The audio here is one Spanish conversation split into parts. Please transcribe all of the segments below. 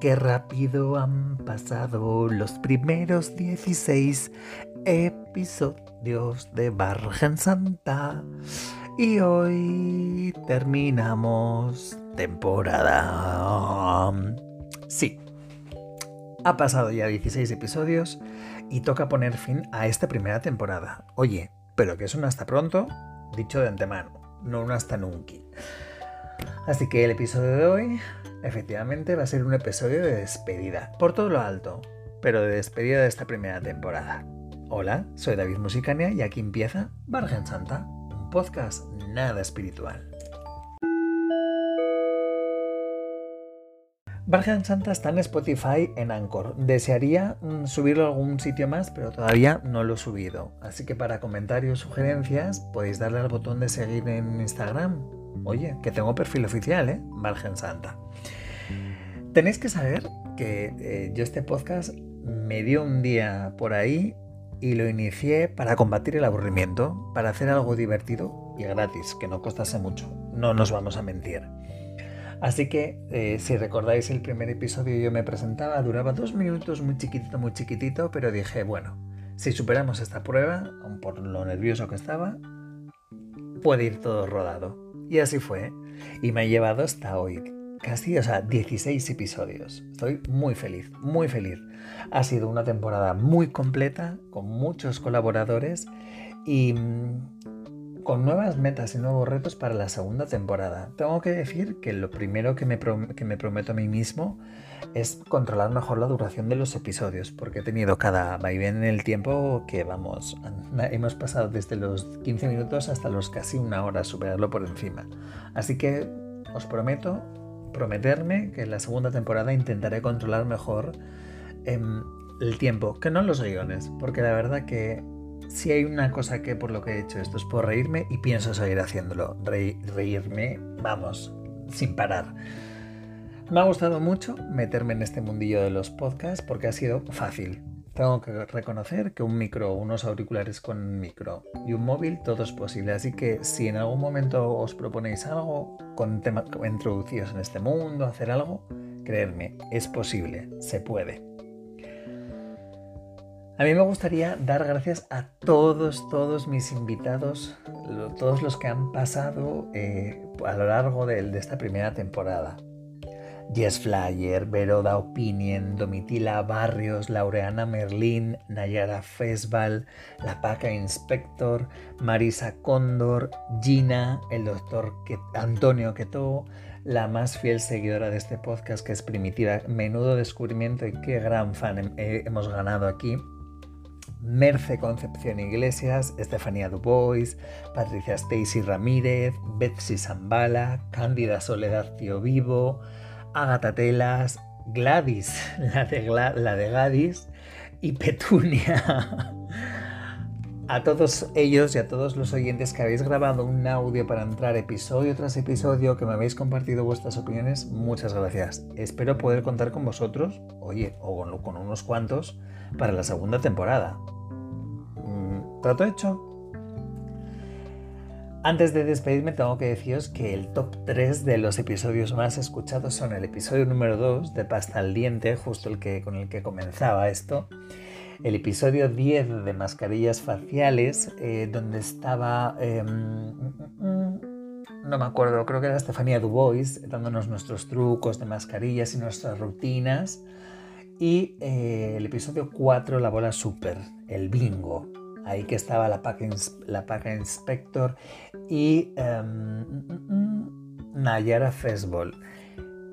Qué rápido han pasado los primeros 16 episodios de Bargen Santa. Y hoy terminamos temporada. Sí, ha pasado ya 16 episodios y toca poner fin a esta primera temporada. Oye, pero que es un hasta pronto, dicho de antemano, no un hasta nunca. Así que el episodio de hoy, efectivamente, va a ser un episodio de despedida, por todo lo alto, pero de despedida de esta primera temporada. Hola, soy David Musicania y aquí empieza Bargen Santa, un podcast nada espiritual. Bargen Santa está en Spotify en Anchor. Desearía mm, subirlo a algún sitio más, pero todavía no lo he subido. Así que para comentarios o sugerencias podéis darle al botón de seguir en Instagram Oye, que tengo perfil oficial, ¿eh? Margen Santa. Tenéis que saber que eh, yo este podcast me dio un día por ahí y lo inicié para combatir el aburrimiento, para hacer algo divertido y gratis, que no costase mucho. No nos vamos a mentir. Así que, eh, si recordáis el primer episodio, yo me presentaba, duraba dos minutos, muy chiquitito, muy chiquitito, pero dije, bueno, si superamos esta prueba, por lo nervioso que estaba, puede ir todo rodado. Y así fue. Y me ha llevado hasta hoy. Casi, o sea, 16 episodios. Estoy muy feliz, muy feliz. Ha sido una temporada muy completa, con muchos colaboradores y mm, con nuevas metas y nuevos retos para la segunda temporada. Tengo que decir que lo primero que me, prometo a mí mismo es controlar mejor la duración de los episodios, porque he tenido cada vaivén en el tiempo que, vamos, hemos pasado desde los 15 minutos hasta los casi una hora, superarlo por encima. Así que os prometo, prometerme que en la segunda temporada intentaré controlar mejor em, el tiempo, que no los guiones, porque la verdad que si hay una cosa que por lo que he hecho esto es por reírme y pienso seguir haciéndolo, reírme, vamos, sin parar. Me ha gustado mucho meterme en este mundillo de los podcasts porque ha sido fácil. Tengo que reconocer que un micro, unos auriculares con micro y un móvil, todo es posible. Así que si en algún momento os proponéis algo, con tema, introducidos en este mundo, hacer algo, creedme, es posible, se puede. A mí me gustaría dar gracias a todos, todos mis invitados, todos los que han pasado eh, a lo largo de esta primera temporada. Jess Flyer, Veroda Opinion, Domitila Barrios, Laureana Merlín, Nayara Fesval, La Paca Inspector, Marisa Cóndor, Gina, el doctor Antonio Queto, la más fiel seguidora de este podcast que es Primitiva, menudo descubrimiento y qué gran fan hemos ganado aquí. Merce Concepción Iglesias, Estefanía Dubois, Patricia Stacy Ramírez, Betsy Zambala, Cándida Soledad Tío Vivo, Agatha Telas, Gladys, la de, la de Gladys, y Petunia. A todos ellos y a todos los oyentes que habéis grabado un audio para entrar episodio tras episodio, que me habéis compartido vuestras opiniones, muchas gracias. Espero poder contar con vosotros, oye, o con, unos cuantos, para la segunda temporada. Mm, ¿Trato hecho? Antes de despedirme tengo que deciros que el top 3 de los episodios más escuchados son el episodio número 2 de Pasta al Diente, justo el que, con el que comenzaba esto, el episodio 10 de Mascarillas Faciales, eh, donde estaba... Em, no me acuerdo, creo que era Estefanía Dubois, dándonos nuestros trucos de mascarillas y nuestras rutinas. Y eh, el episodio 4, La Bola Super, el bingo, Ahí que estaba la Paca, la Inspector y um, Nayara Festball.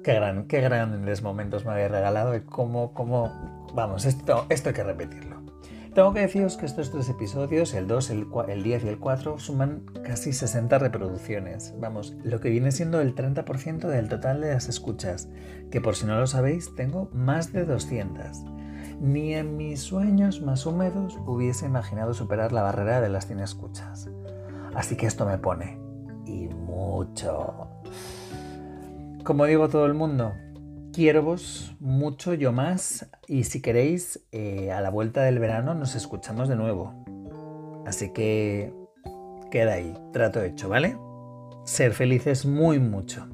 Qué, gran, qué grandes momentos me había regalado y cómo, cómo, vamos, esto, esto hay que repetirlo. Tengo que deciros que estos tres episodios, el 2, el, el 10 y el 4, suman casi 60 reproducciones. Vamos, lo que viene siendo el 30% del total de las escuchas, que por si no lo sabéis, tengo más de 200. Ni en mis sueños más húmedos hubiese imaginado superar la barrera de las 100 escuchas. Así que esto me pone. Y mucho. Como digo todo el mundo, quiero vos mucho, yo más. Y si queréis, eh, a la vuelta del verano nos escuchamos de nuevo. Así que queda ahí, trato hecho, ¿vale? Ser felices muy mucho.